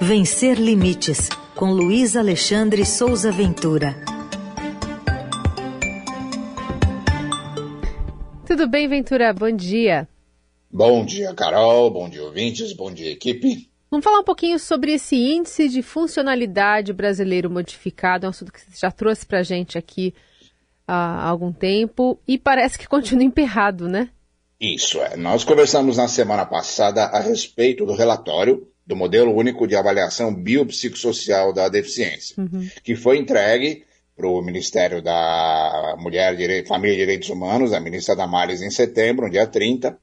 Vencer Limites, com Luiz Alexandre Souza Ventura. Tudo bem, Ventura? Bom dia. Bom dia, Carol. Bom dia, ouvintes. Bom dia, equipe. Vamos falar um pouquinho sobre esse índice de funcionalidade brasileiro modificado, é um assunto que você já trouxe para a gente aqui há algum tempo e parece que continua emperrado, né? Isso é. Nós conversamos na semana passada a respeito do relatório do Modelo Único de Avaliação Biopsicossocial da Deficiência, uhum. que foi entregue para o Ministério da Mulher, Direito, Família e Direitos Humanos, a ministra Damares, em setembro, no dia 30.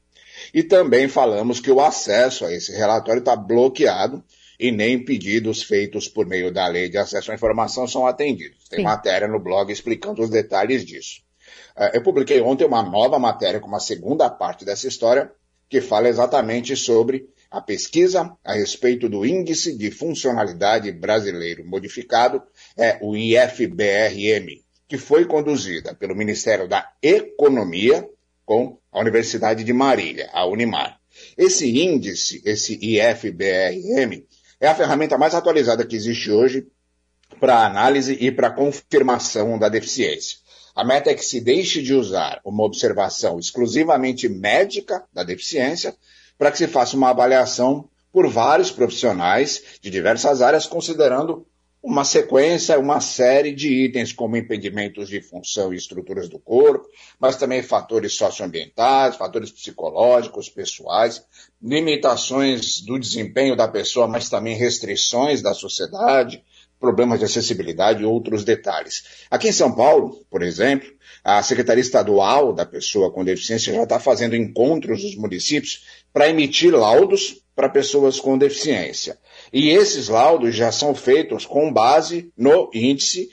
E também falamos que o acesso a esse relatório está bloqueado e nem pedidos feitos por meio da lei de acesso à informação são atendidos. Tem Sim. matéria no blog explicando os detalhes disso. É, eu publiquei ontem uma nova matéria com uma segunda parte dessa história que fala exatamente sobre a pesquisa a respeito do Índice de Funcionalidade Brasileiro Modificado, é o IFBRM, que foi conduzida pelo Ministério da Economia com a Universidade de Marília, a Unimar. Esse índice, esse IFBRM, é a ferramenta mais atualizada que existe hoje para análise e para confirmação da deficiência. A meta é que se deixe de usar uma observação exclusivamente médica da deficiência para que se faça uma avaliação por vários profissionais de diversas áreas, considerando uma sequência, uma série de itens, como impedimentos de função e estruturas do corpo, mas também fatores socioambientais, fatores psicológicos, pessoais, limitações do desempenho da pessoa, mas também restrições da sociedade, problemas de acessibilidade e outros detalhes. Aqui em São Paulo, por exemplo, a Secretaria Estadual da Pessoa com Deficiência já está fazendo encontros nos municípios para emitir laudos para pessoas com deficiência. E esses laudos já são feitos com base no índice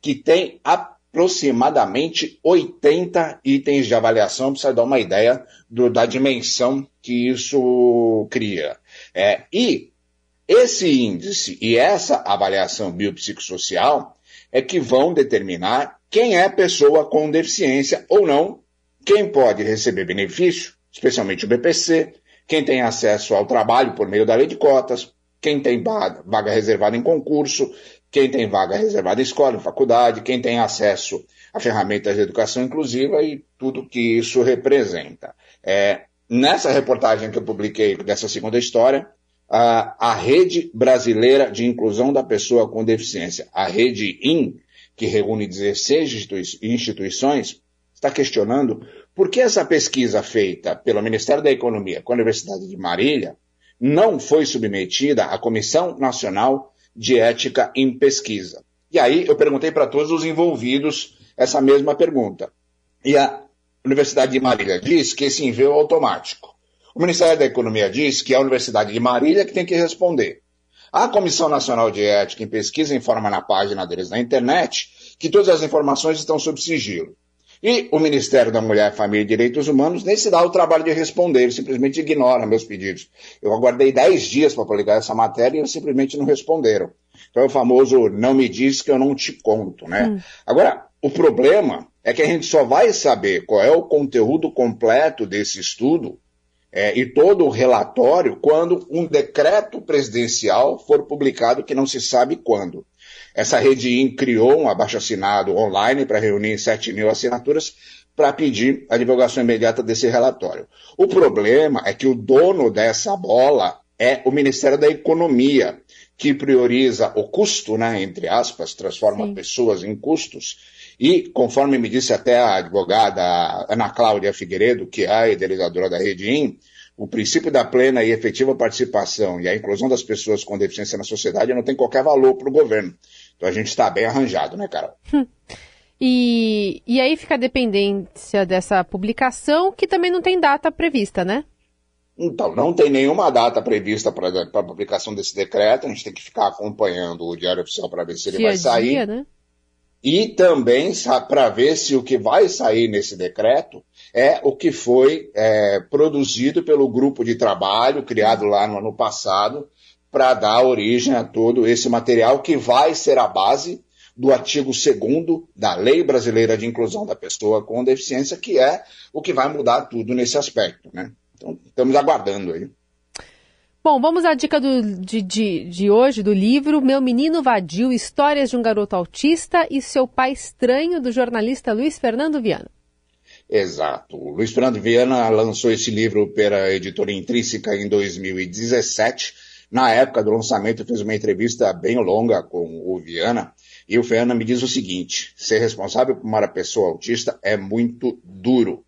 que tem aproximadamente 80 itens de avaliação, para você dar uma ideia do, da dimensão que isso cria. É, e esse índice e essa avaliação biopsicossocial é que vão determinar quem é pessoa com deficiência ou não, quem pode receber benefício, especialmente o BPC, quem tem acesso ao trabalho por meio da lei de cotas, quem tem vaga, reservada em concurso, quem tem vaga reservada em escola, em faculdade, quem tem acesso a ferramentas de educação inclusiva e tudo que isso representa. É, nessa reportagem que eu publiquei dessa segunda história, a, a Rede Brasileira de Inclusão da Pessoa com Deficiência, a Rede IN, que reúne 16 instituições, está questionando por que essa pesquisa feita pelo Ministério da Economia com a Universidade de Marília não foi submetida à Comissão Nacional de Ética em Pesquisa. E aí eu perguntei para todos os envolvidos essa mesma pergunta. E a Universidade de Marília diz que esse envio é automático. O Ministério da Economia diz que é a Universidade de Marília que tem que responder. A Comissão Nacional de Ética em Pesquisa informa na página deles na internet que todas as informações estão sob sigilo. E o Ministério da Mulher, Família e Direitos Humanos nem se dá o trabalho de responder, ele simplesmente ignora meus pedidos. Eu aguardei 10 dias para publicar essa matéria e eles simplesmente não responderam. Então é o famoso não me diz que eu não te conto, né? Hum. Agora, o problema é que a gente só vai saber qual é o conteúdo completo desse estudo é, e todo o relatório quando um decreto presidencial for publicado, que não se sabe quando. Essa rede IN criou um abaixo-assinado online para reunir 7 mil assinaturas para pedir a divulgação imediata desse relatório. O problema é que o dono dessa bola é o Ministério da Economia, que prioriza o custo, né, entre aspas, transforma Sim. pessoas em custos, e, conforme me disse até a advogada Ana Cláudia Figueiredo, que é a idealizadora da Rede IN, o princípio da plena e efetiva participação e a inclusão das pessoas com deficiência na sociedade não tem qualquer valor para o governo. Então a gente está bem arranjado, né, Carol? Hum. E, e aí fica a dependência dessa publicação, que também não tem data prevista, né? Então, não tem nenhuma data prevista para a publicação desse decreto, a gente tem que ficar acompanhando o Diário Oficial para ver se ele dia vai sair. Dia, né? E também para ver se o que vai sair nesse decreto é o que foi é, produzido pelo grupo de trabalho criado lá no ano passado para dar origem a todo esse material que vai ser a base do artigo 2 da Lei Brasileira de Inclusão da Pessoa com Deficiência, que é o que vai mudar tudo nesse aspecto. Né? Então, estamos aguardando aí. Bom, vamos à dica do, de, de, de hoje do livro Meu Menino Vadio, Histórias de um Garoto Autista e Seu Pai Estranho, do jornalista Luiz Fernando Viana. Exato. O Luiz Fernando Viana lançou esse livro pela editora Intrínseca em 2017. Na época do lançamento, fez uma entrevista bem longa com o Viana. E o Viana me diz o seguinte: ser responsável por uma pessoa autista é muito duro.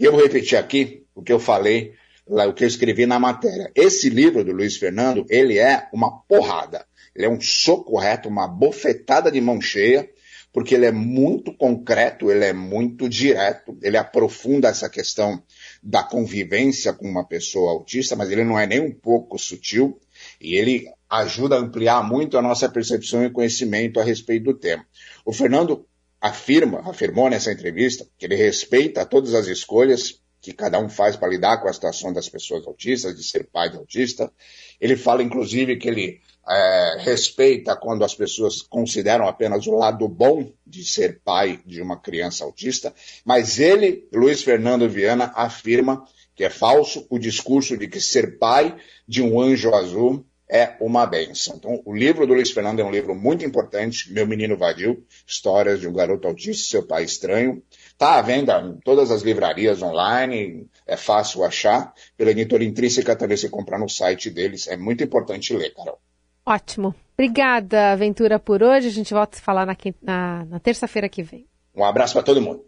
E eu vou repetir aqui o que eu falei o que eu escrevi na matéria. Esse livro do Luiz Fernando, ele é uma porrada. Ele é um soco reto, uma bofetada de mão cheia, porque ele é muito concreto, ele é muito direto, ele aprofunda essa questão da convivência com uma pessoa autista, mas ele não é nem um pouco sutil e ele ajuda a ampliar muito a nossa percepção e conhecimento a respeito do tema. O Fernando afirma, afirmou nessa entrevista, que ele respeita todas as escolhas que cada um faz para lidar com a situação das pessoas autistas, de ser pai de autista. Ele fala, inclusive, que ele é, respeita quando as pessoas consideram apenas o lado bom de ser pai de uma criança autista, mas ele, Luiz Fernando Viana, afirma que é falso o discurso de que ser pai de um anjo azul é uma benção. Então, o livro do Luiz Fernando é um livro muito importante, Meu Menino Vadio, Histórias de um Garoto Autista e Seu Pai Estranho. Está à venda em todas as livrarias online, é fácil achar. Pela editora Intrínseca também se comprar no site deles. É muito importante ler, Carol. Ótimo. Obrigada, Aventura, por hoje. A gente volta a se falar na, na, na terça-feira que vem. Um abraço para todo mundo.